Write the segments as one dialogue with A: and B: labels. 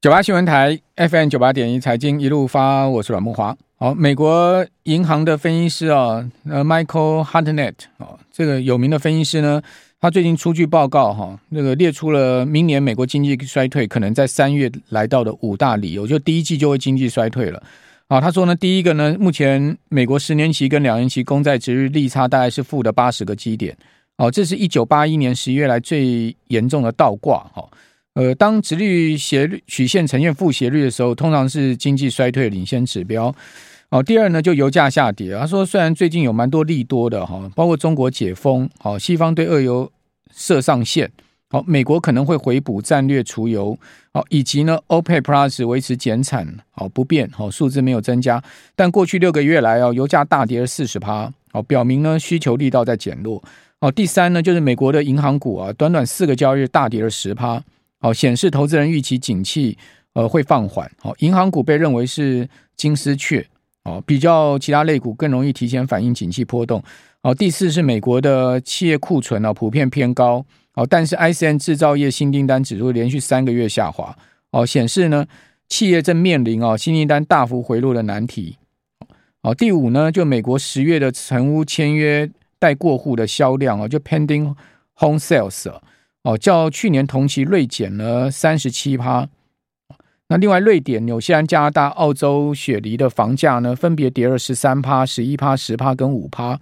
A: 九八新闻台 FM 九八点一财经一路发，我是阮木华。好，美国银行的分析师啊，呃，Michael Hartnett 啊，这个有名的分析师呢，他最近出具报告哈，那个列出了明年美国经济衰退可能在三月来到的五大理由，就第一季就会经济衰退了。啊，他说呢，第一个呢，目前美国十年期跟两年期公债殖利差大概是负的八十个基点，哦，这是一九八一年十一月来最严重的倒挂哈。呃，当殖利率斜率曲线呈现负斜率的时候，通常是经济衰退领先指标。哦，第二呢，就油价下跌。他说，虽然最近有蛮多利多的哈，包括中国解封，好，西方对俄油设上限，好，美国可能会回补战略储油，好，以及呢，OPEC Plus 维持减产，好不变，好数字没有增加。但过去六个月来哦，油价大跌了四十趴，好，表明呢需求力道在减弱。好，第三呢，就是美国的银行股啊，短短四个交易日大跌了十趴。好，显示投资人预期景气呃会放缓。好，银行股被认为是金丝雀，哦，比较其他类股更容易提前反映景气波动。好，第四是美国的企业库存啊普遍偏高。哦，但是 ISM 制造业新订单指数连续三个月下滑。哦，显示呢企业正面临哦新订单大幅回落的难题。哦，第五呢就美国十月的成屋签约待过户的销量哦，就 pending home sales。哦，较去年同期锐减了三十七趴。那另外，瑞典、纽西兰、加拿大、澳洲雪梨的房价呢，分别跌了十三趴、十一趴、十趴跟五趴。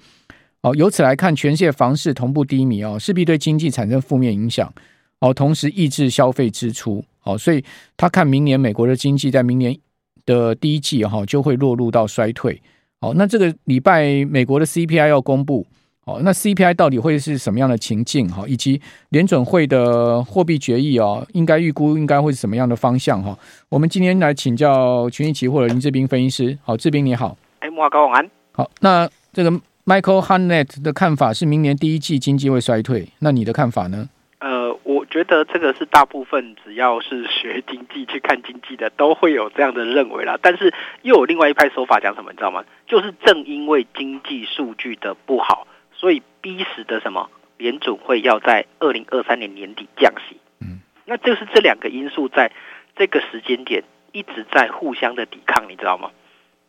A: 哦，由此来看，全世界房市同步低迷哦，势必对经济产生负面影响。哦，同时抑制消费支出。哦，所以他看明年美国的经济在明年的第一季哈就会落入到衰退。哦，那这个礼拜美国的 CPI 要公布。哦，那 CPI 到底会是什么样的情境哈？以及联准会的货币决议哦，应该预估应该会是什么样的方向哈？我们今天来请教群益期货的林志斌分析师。好，志斌你好。
B: 哎，慕驊高晚安。
A: 好，那这个 Michael Hartnett 的看法是明年第一季经济会衰退，那你的看法呢？
B: 呃，我觉得这个是大部分只要是学经济去看经济的都会有这样的认为啦。但是又有另外一派说法讲什么，你知道吗？就是正因为经济数据的不好。所以逼使的什么？联总会要在二零二三年年底降息。嗯，那就是这两个因素在这个时间点一直在互相的抵抗，你知道吗？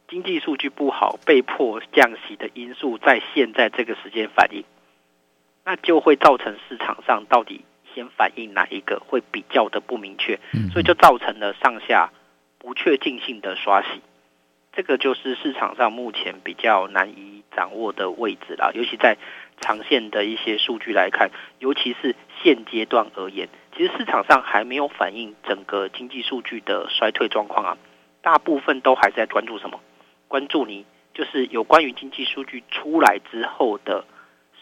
B: 经济数据不好，被迫降息的因素在现在这个时间反应，那就会造成市场上到底先反应哪一个会比较的不明确，所以就造成了上下不确定性的刷洗。这个就是市场上目前比较难以掌握的位置啦，尤其在长线的一些数据来看，尤其是现阶段而言，其实市场上还没有反映整个经济数据的衰退状况啊，大部分都还是在关注什么？关注你就是有关于经济数据出来之后的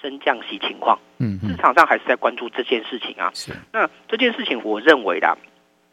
B: 升降息情况。嗯，市场上还是在关注这件事情啊。是，那这件事情我认为啦，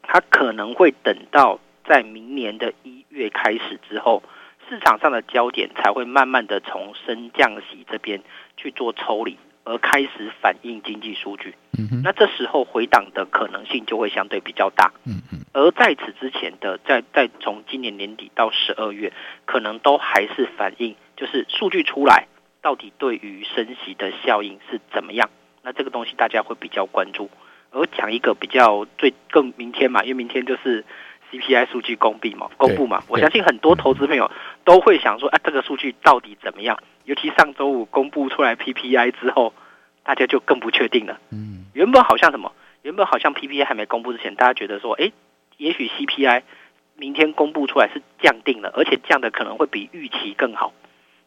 B: 它可能会等到在明年的一月开始之后，市场上的焦点才会慢慢的从升降息这边去做抽离，而开始反映经济数据。嗯哼，那这时候回档的可能性就会相对比较大。嗯嗯，而在此之前的，在在从今年年底到十二月，可能都还是反映就是数据出来到底对于升息的效应是怎么样。那这个东西大家会比较关注。而讲一个比较最更明天嘛，因为明天就是。CPI 数据公布嘛，公布嘛，我相信很多投资朋友都会想说，啊，这个数据到底怎么样？尤其上周五公布出来 PPI 之后，大家就更不确定了。嗯，原本好像什么？原本好像 PPI 还没公布之前，大家觉得说，哎，也许 CPI 明天公布出来是降定了，而且降的可能会比预期更好。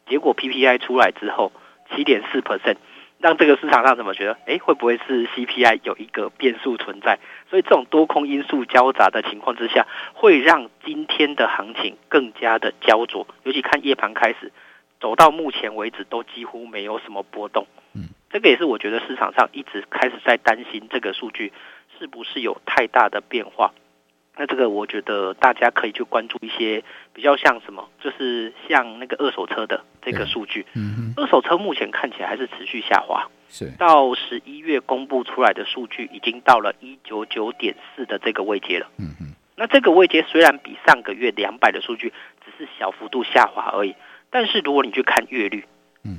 B: 结果 PPI 出来之后，七点四 percent。让这个市场上怎么觉得？哎，会不会是 CPI 有一个变数存在？所以这种多空因素交杂的情况之下，会让今天的行情更加的焦灼。尤其看夜盘开始走到目前为止，都几乎没有什么波动。嗯，这个也是我觉得市场上一直开始在担心这个数据是不是有太大的变化。那这个我觉得大家可以去关注一些比较像什么，就是像那个二手车的这个数据。嗯，二手车目前看起来还是持续下滑。是到十一月公布出来的数据已经到了一九九点四的这个位阶了。嗯嗯。那这个位阶虽然比上个月两百的数据只是小幅度下滑而已，但是如果你去看月率，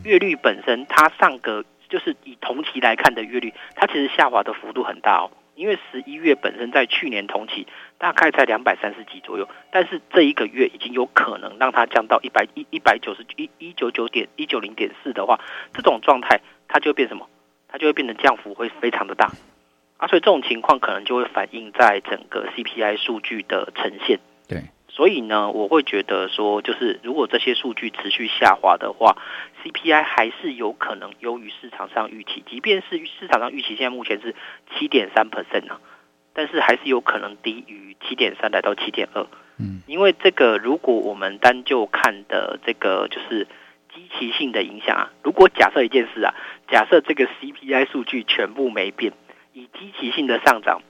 B: 月率本身它上个就是以同期来看的月率，它其实下滑的幅度很大哦。因为十一月本身在去年同期大概在两百三十几左右，但是这一个月已经有可能让它降到一百一一百九十一一九九点一九零点四的话，这种状态它就会变什么？它就会变成降幅会非常的大啊，所以这种情况可能就会反映在整个 CPI 数据的呈现。
A: 对。
B: 所以呢，我会觉得说，就是如果这些数据持续下滑的话，CPI 还是有可能优于市场上预期。即便是市场上预期现在目前是七点三 percent 啊，但是还是有可能低于七点三来到七点二。嗯，因为这个如果我们单就看的这个就是基期性的影响啊，如果假设一件事啊，假设这个 CPI 数据全部没变，以基期性的上涨，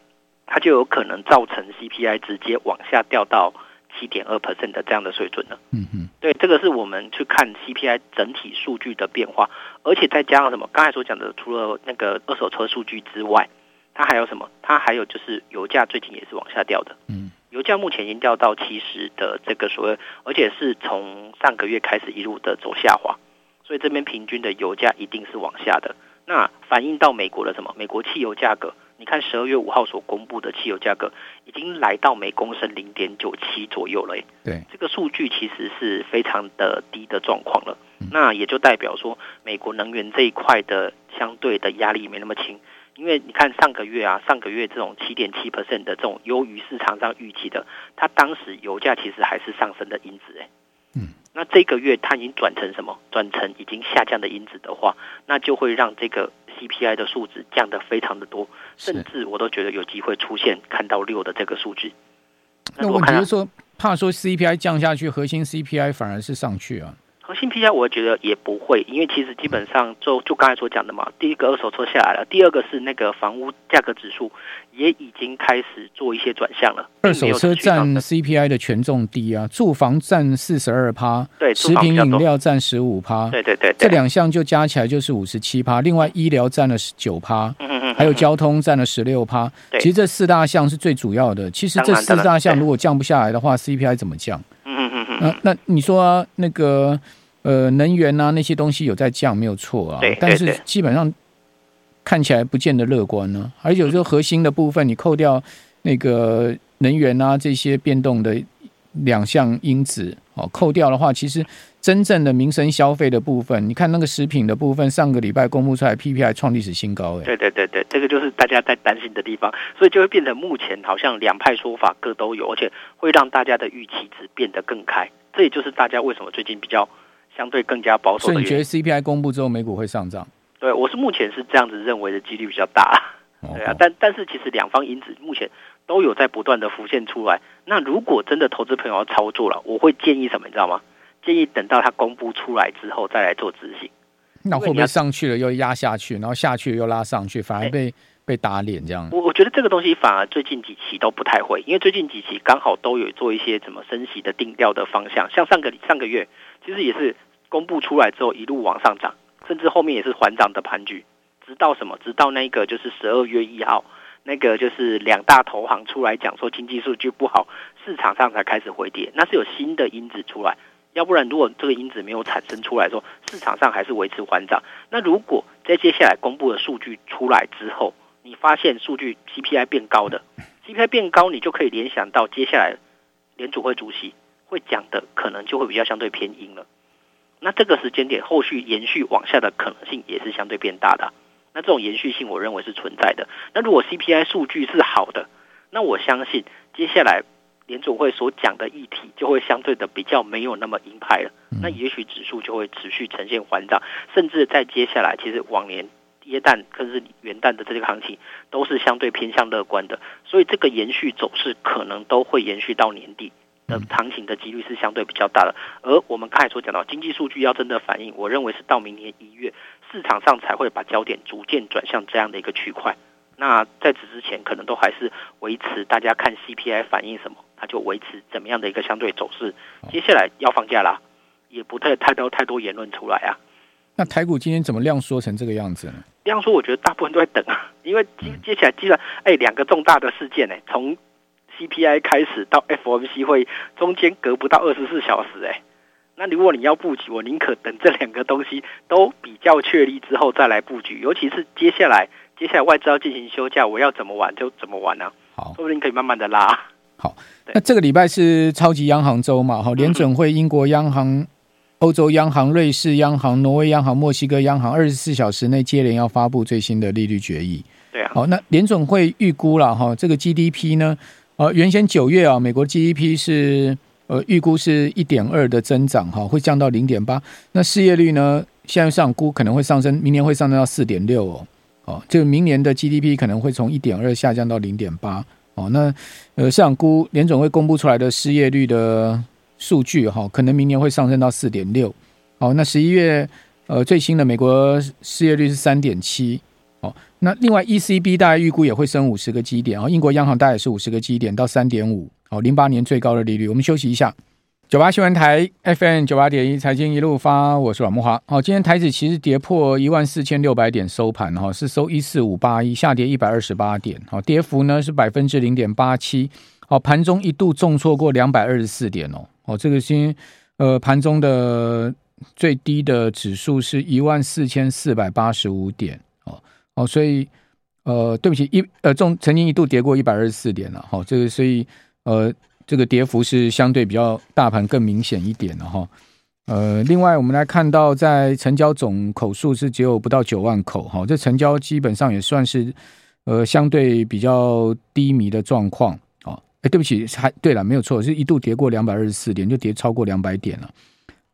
B: 它就有可能造成 CPI 直接往下掉到。七点二 percent 的这样的水准了？嗯嗯，对，这个是我们去看 CPI 整体数据的变化，而且再加上什么？刚才所讲的，除了那个二手车数据之外，它还有什么？它还有就是油价最近也是往下掉的。嗯，油价目前已经掉到七十的这个所谓，而且是从上个月开始一路的走下滑，所以这边平均的油价一定是往下的。那反映到美国的什么？美国汽油价格。你看十二月五号所公布的汽油价格，已经来到每公升零点九七左右了。对，这个数据其实是非常的低的状况了。那也就代表说，美国能源这一块的相对的压力没那么轻。因为你看上个月啊，上个月这种七点七 percent 的这种优于市场上预期的，它当时油价其实还是上升的因子。哎，嗯，那这个月它已经转成什么？转成已经下降的因子的话，那就会让这个。CPI 的数值降得非常的多，甚至我都觉得有机会出现看到六的这个数据。
A: 那我觉得说，怕说 CPI 降下去，核心 CPI 反而是上去啊。
B: 核心 PPI 我觉得也不会，因为其实基本上就就刚才所讲的嘛，第一个二手车下来了，第二个是那个房屋价格指数也已经开始做一些转向了。
A: 二手车占 CPI 的权重低啊，住房占四十二趴，
B: 对，
A: 食品饮料占十五趴，
B: 对对对，
A: 这两项就加起来就是五十七趴。另外医疗占了十九趴，嗯嗯嗯，还有交通占了十六趴。其实这四大项是最主要的。其实这四大项如果降不下来的话，CPI 怎么降？嗯。那那你说、啊、那个？呃，能源啊，那些东西有在降，没有错啊。但是基本上看起来不见得乐观呢、啊。而且有时候核心的部分，你扣掉那个能源啊这些变动的两项因子哦，扣掉的话，其实真正的民生消费的部分，你看那个食品的部分，上个礼拜公布出来 PPI 创历史新高，哎。
B: 对对对对，这个就是大家在担心的地方，所以就会变成目前好像两派说法各都有，而且会让大家的预期值变得更开。这也就是大家为什么最近比较。相对更加保守的，
A: 所以你觉得 CPI 公布之后美股会上涨？
B: 对，我是目前是这样子认为的几率比较大。对啊，但但是其实两方因子目前都有在不断的浮现出来。那如果真的投资朋友要操作了，我会建议什么？你知道吗？建议等到它公布出来之后再来做执行。
A: 那会不会上去了又压下去，然后下去又拉上去，反而被？被打脸这样，
B: 我我觉得这个东西反而最近几期都不太会，因为最近几期刚好都有做一些什么升息的定调的方向，像上个上个月其实也是公布出来之后一路往上涨，甚至后面也是缓涨的盘局，直到什么？直到那个就是十二月一号，那个就是两大投行出来讲说经济数据不好，市场上才开始回跌，那是有新的因子出来，要不然如果这个因子没有产生出来说，市场上还是维持缓涨。那如果在接下来公布的数据出来之后，你发现数据 CPI 变高的，CPI 变高，你就可以联想到接下来联储会主席会讲的可能就会比较相对偏阴了。那这个时间点后续延续往下的可能性也是相对变大的。那这种延续性，我认为是存在的。那如果 CPI 数据是好的，那我相信接下来联储会所讲的议题就会相对的比较没有那么鹰派了。那也许指数就会持续呈现缓涨，甚至在接下来，其实往年。耶诞，更是元旦的这个行情都是相对偏向乐观的，所以这个延续走势可能都会延续到年底的行情的几率是相对比较大的。而我们刚才所讲到经济数据要真的反映，我认为是到明年一月市场上才会把焦点逐渐转向这样的一个区块。那在此之前，可能都还是维持大家看 CPI 反映什么，它就维持怎么样的一个相对走势。接下来要放假啦，也不太太多太多言论出来啊。
A: 那台股今天怎么量缩成这个样子呢？
B: 量缩，我觉得大部分都在等啊，因为接接下来基本上，哎，两个重大的事件呢，从 CPI 开始到 FOMC 会中间隔不到二十四小时，哎，那如果你要布局，我宁可等这两个东西都比较确立之后再来布局，尤其是接下来接下来外资要进行休假，我要怎么玩就怎么玩呢、啊？
A: 好，
B: 说不定可以慢慢的拉。
A: 好，那这个礼拜是超级央行周嘛？哈，联准会、英国央行、欧洲央行、瑞士央行、挪威央行、墨西哥央行，二十四小时内接连要发布最新的利率决议。
B: 对啊。
A: 好，那联准会预估了哈，这个 GDP 呢，呃，原先九月啊，美国 GDP 是呃预估是一点二的增长哈，会降到零点八。那失业率呢，现在上估可能会上升，明年会上升到四点六哦。哦，这个明年的 GDP 可能会从一点二下降到零点八。哦，那呃，市场估联总会公布出来的失业率的数据哈，可能明年会上升到四点六。哦，那十一月呃最新的美国失业率是三点七。哦，那另外 ECB 大概预估也会升五十个基点啊，英国央行大概也是五十个基点到三点五。哦，零八年最高的利率。我们休息一下。九八新闻台 FM 九八点一财经一路发，我是阮慕华。好，今天台指其实跌破一万四千六百点收盘，哈，是收一四五八一，下跌一百二十八点，好，跌幅呢是百分之零点八七。好，盘中一度重挫过两百二十四点哦，哦，这个新呃盘中的最低的指数是一万四千四百八十五点，哦哦，所以呃对不起一呃重曾经一度跌过一百二十四点了，好，这个所以呃。这个跌幅是相对比较大盘更明显一点的哈，呃，另外我们来看到在成交总口数是只有不到九万口哈，这成交基本上也算是呃相对比较低迷的状况啊，哎，对不起，还对了，没有错，是一度跌过两百二十四点，就跌超过两百点了，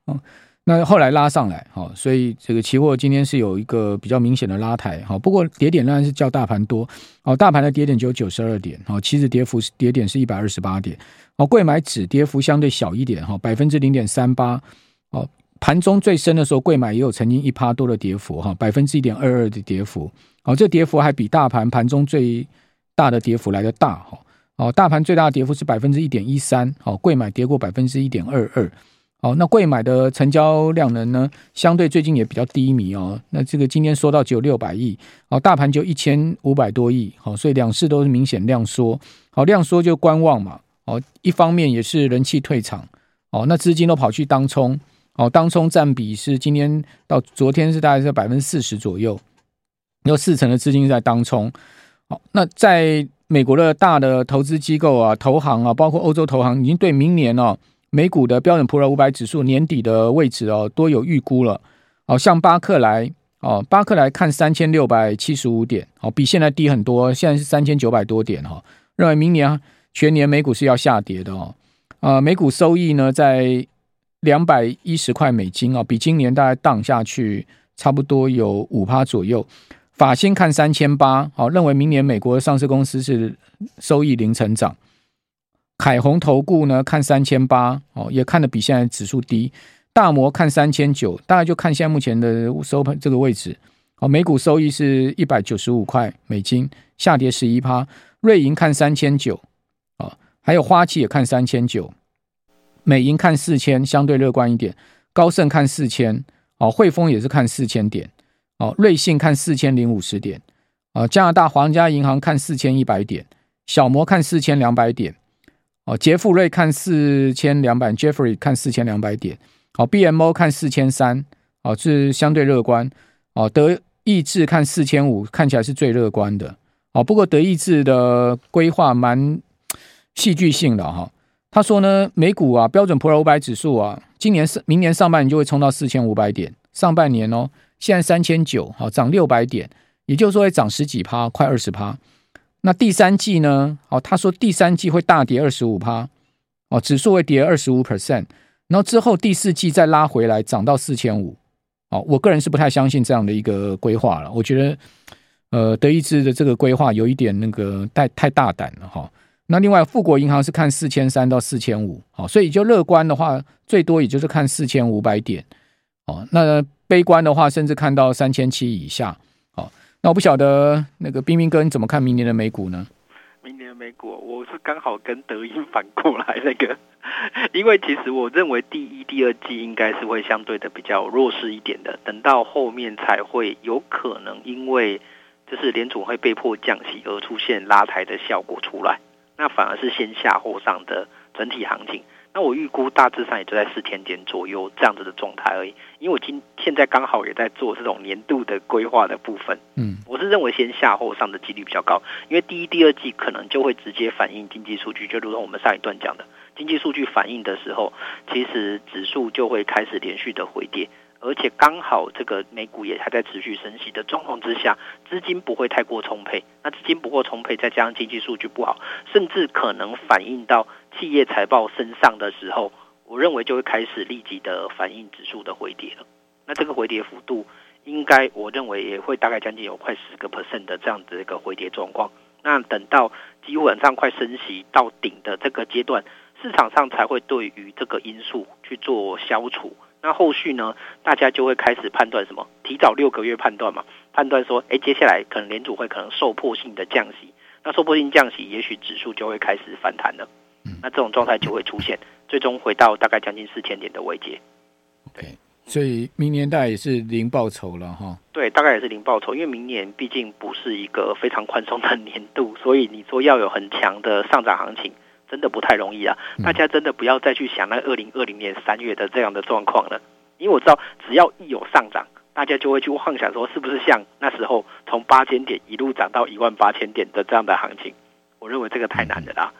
A: 嗯。那后来拉上来，好，所以这个期货今天是有一个比较明显的拉抬，好，不过跌点仍然是较大盘多，好，大盘的跌点只有九十二点，好，期指跌幅跌点是一百二十八点，好，柜买指跌幅相对小一点，哈，百分之零点三八，哦，盘中最深的时候，柜买也有曾经一趴多的跌幅，哈，百分之一点二二的跌幅，好，这跌幅还比大盘盘中最大的跌幅来的大，哈，哦，大盘最大的跌幅是百分之一点一三，好，柜买跌过百分之一点二二。好，那贵买的成交量能呢，相对最近也比较低迷哦。那这个今天说到只有六百亿，好，大盘就一千五百多亿，好，所以两市都是明显量缩。好，量缩就观望嘛。哦，一方面也是人气退场，哦，那资金都跑去当冲，哦，当冲占比是今天到昨天是大概在百分之四十左右，有四成的资金在当冲。好，那在美国的大的投资机构啊、投行啊，包括欧洲投行，已经对明年哦。美股的标准普尔五百指数年底的位置哦，都有预估了。哦，像巴克莱哦，巴克莱看三千六百七十五点，哦，比现在低很多，现在是三千九百多点哈。认为明年全年美股是要下跌的哦。啊，美股收益呢在两百一十块美金哦，比今年大概荡下去差不多有五趴左右。法新看三千八，好，认为明年美国上市公司是收益零成长。凯宏投顾呢看三千八哦，也看得比现在指数低。大摩看三千九，大概就看现在目前的收盘这个位置。哦，每股收益是一百九十五块美金，下跌十一趴。瑞银看三千九，哦，还有花旗也看三千九。美银看四千，相对乐观一点。高盛看四千，哦，汇丰也是看四千点。哦，瑞信看四千零五十点。哦，加拿大皇家银行看四千一百点。小摩看四千两百点。哦，杰富瑞看四千两百，Jeffrey 看四千两百点。好，BMO 看四千三，哦，是相对乐观。哦，德意志看四千五，看起来是最乐观的。哦，不过德意志的规划蛮戏剧性的哈。他说呢，美股啊，标准普尔五百指数啊，今年上明年上半年就会冲到四千五百点。上半年哦，现在三千九，好，涨六百点，也就是说会涨十几趴，快二十趴。那第三季呢？哦，他说第三季会大跌二十五趴，哦，指数会跌二十五 percent，然后之后第四季再拉回来涨到四千五，哦，我个人是不太相信这样的一个规划了。我觉得，呃，德意志的这个规划有一点那个太太大胆了哈、那另外富国银行是看四千三到四千五，好，所以就乐观的话，最多也就是看四千五百点，哦，那悲观的话，甚至看到三千七以下。那我不晓得那个彬彬哥你怎么看明年的美股呢？
B: 明年的美股，我是刚好跟德英反过来那个，因为其实我认为第一、第二季应该是会相对的比较弱势一点的，等到后面才会有可能因为就是联储会被迫降息而出现拉抬的效果出来，那反而是先下后上的整体行情。那我预估大致上也就在四千点左右这样子的状态而已。因为我今现在刚好也在做这种年度的规划的部分，嗯，我是认为先下后上的几率比较高，因为第一、第二季可能就会直接反映经济数据，就如同我们上一段讲的，经济数据反映的时候，其实指数就会开始连续的回跌。而且刚好这个美股也还在持续升息的状况之下，资金不会太过充沛。那资金不过充沛，再加上经济数据不好，甚至可能反映到企业财报身上的时候，我认为就会开始立即的反映指数的回跌了。那这个回跌幅度，应该我认为也会大概将近有快十个 percent 的这样子一个回跌状况。那等到基本上快升息到顶的这个阶段，市场上才会对于这个因素去做消除。那后续呢？大家就会开始判断什么？提早六个月判断嘛，判断说，哎，接下来可能联储会可能受迫性的降息。那受迫性降息，也许指数就会开始反弹了。那这种状态就会出现，最终回到大概将近四千点的位阶。
A: 对，所以明年大概也是零报酬了哈。
B: 对，大概也是零报酬，因为明年毕竟不是一个非常宽松的年度，所以你说要有很强的上涨行情。真的不太容易啊！大家真的不要再去想那二零二零年三月的这样的状况了，因为我知道只要一有上涨，大家就会去幻想说是不是像那时候从八千点一路涨到一万八千点的这样的行情。我认为这个太难了啦，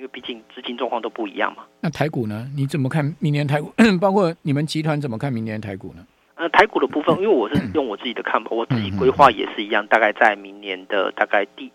B: 因为毕竟资金状况都不一样嘛。
A: 那台股呢？你怎么看明年台股？包括你们集团怎么看明年台股呢？
B: 呃，台股的部分，因为我是用我自己的看法，我自己规划也是一样，大概在明年的大概第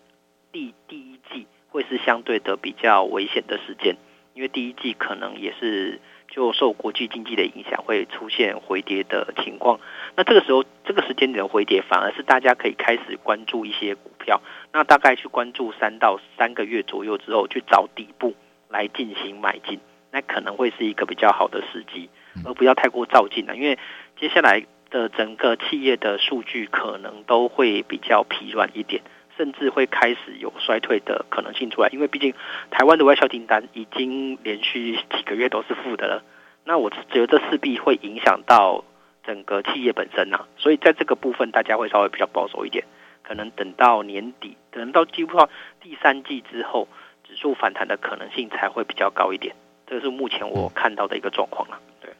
B: 第第一季。会是相对的比较危险的时间，因为第一季可能也是就受国际经济的影响，会出现回跌的情况。那这个时候，这个时间点的回跌，反而是大家可以开始关注一些股票。那大概去关注三到三个月左右之后，去找底部来进行买进，那可能会是一个比较好的时机，而不要太过照进了。因为接下来的整个企业的数据可能都会比较疲软一点。甚至会开始有衰退的可能性出来，因为毕竟台湾的外销订单已经连续几个月都是负的了。那我觉得这势必会影响到整个企业本身呐、啊，所以在这个部分大家会稍微比较保守一点，可能等到年底，等到几乎到第三季之后，指数反弹的可能性才会比较高一点。这是目前我看到的一个状况了。对，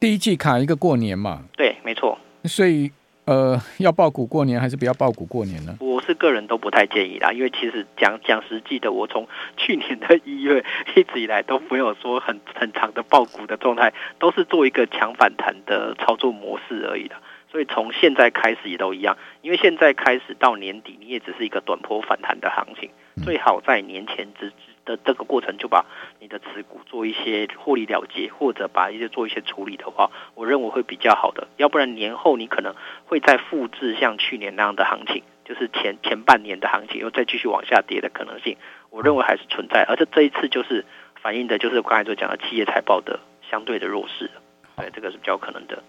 A: 第一季卡一个过年嘛？
B: 对，没错。
A: 所以。呃，要爆股过年还是不要爆股过年呢？
B: 我是个人都不太建议啦，因为其实讲讲实际的，我从去年的一月一直以来都没有说很很长的爆股的状态，都是做一个强反弹的操作模式而已的。所以从现在开始也都一样，因为现在开始到年底，你也只是一个短波反弹的行情，最好在年前之。的这个过程就把你的持股做一些获利了结，或者把一些做一些处理的话，我认为会比较好的。要不然年后你可能会再复制像去年那样的行情，就是前前半年的行情又再继续往下跌的可能性，我认为还是存在。而且这一次就是反映的就是刚才所讲的企业财报的相对的弱势，对，这个是比较可能的。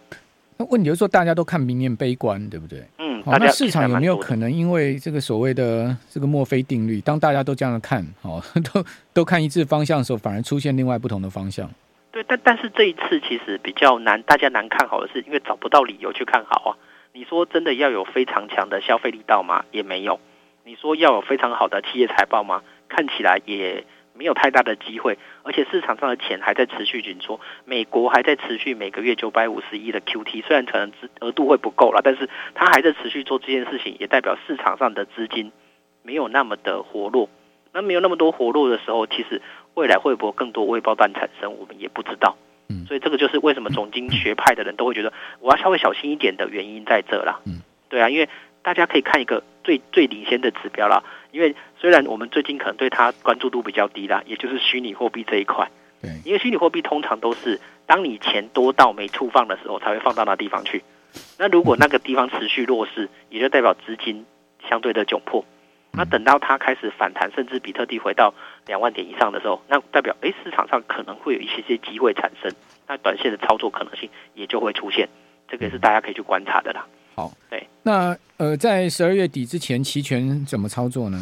A: 那问题就是说，大家都看明年悲观，对不对？
B: 嗯，
A: 好，那市场有没有可能因为这个所谓的这个墨菲定律，当大家都这样看，哦，都都看一致方向的时候，反而出现另外不同的方向？
B: 对，但但是这一次其实比较难，大家难看好的是，因为找不到理由去看好啊。你说真的要有非常强的消费力道吗？也没有。你说要有非常好的企业财报吗？看起来也。没有太大的机会，而且市场上的钱还在持续紧缩，美国还在持续每个月九百五十亿的 QT，虽然可能资额度会不够了，但是它还在持续做这件事情，也代表市场上的资金没有那么的活络。那没有那么多活络的时候，其实未来会不会更多未爆弹产生，我们也不知道。所以这个就是为什么总经学派的人都会觉得我要稍微小心一点的原因在这啦。嗯对啊，因为大家可以看一个最最领先的指标啦。因为虽然我们最近可能对它关注度比较低啦，也就是虚拟货币这一块。对，因为虚拟货币通常都是当你钱多到没处放的时候，才会放到那地方去。那如果那个地方持续弱势，也就代表资金相对的窘迫。那等到它开始反弹，甚至比特币回到两万点以上的时候，那代表诶市场上可能会有一些些机会产生，那短线的操作可能性也就会出现。这个也是大家可以去观察的啦。
A: 好，对，那呃，在十二月底之前，期权怎么操作呢？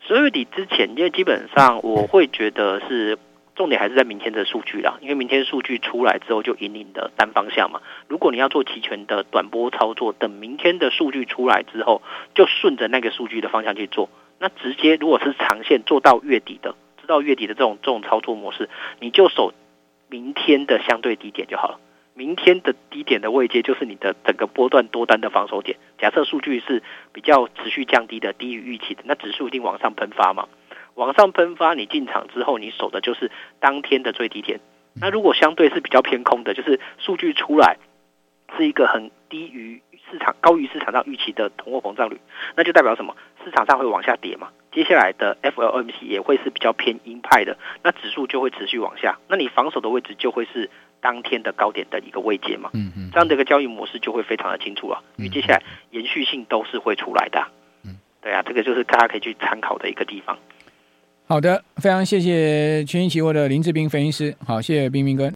B: 十二月底之前，因为基本上我会觉得是重点还是在明天的数据啦，因为明天数据出来之后就引领的单方向嘛。如果你要做期权的短波操作，等明天的数据出来之后，就顺着那个数据的方向去做。那直接如果是长线做到月底的。到月底的这种这种操作模式，你就守明天的相对低点就好了。明天的低点的位阶就是你的整个波段多单的防守点。假设数据是比较持续降低的，低于预期的，那指数一定往上喷发嘛。往上喷发，你进场之后，你守的就是当天的最低点。那如果相对是比较偏空的，就是数据出来是一个很低于市场、高于市场上预期的通货膨胀率，那就代表什么？市场上会往下跌嘛。接下来的 FOMC 也会是比较偏鹰派的，那指数就会持续往下。那你防守的位置就会是当天的高点的一个位阶嘛。嗯嗯，这样的一个交易模式就会非常的清楚了，因为接下来延续性都是会出来的。嗯，对啊，这个就是大家可以去参考的一个地方。
A: 好的，非常谢谢群英起沃的林志斌分析师。好，谢谢冰冰哥。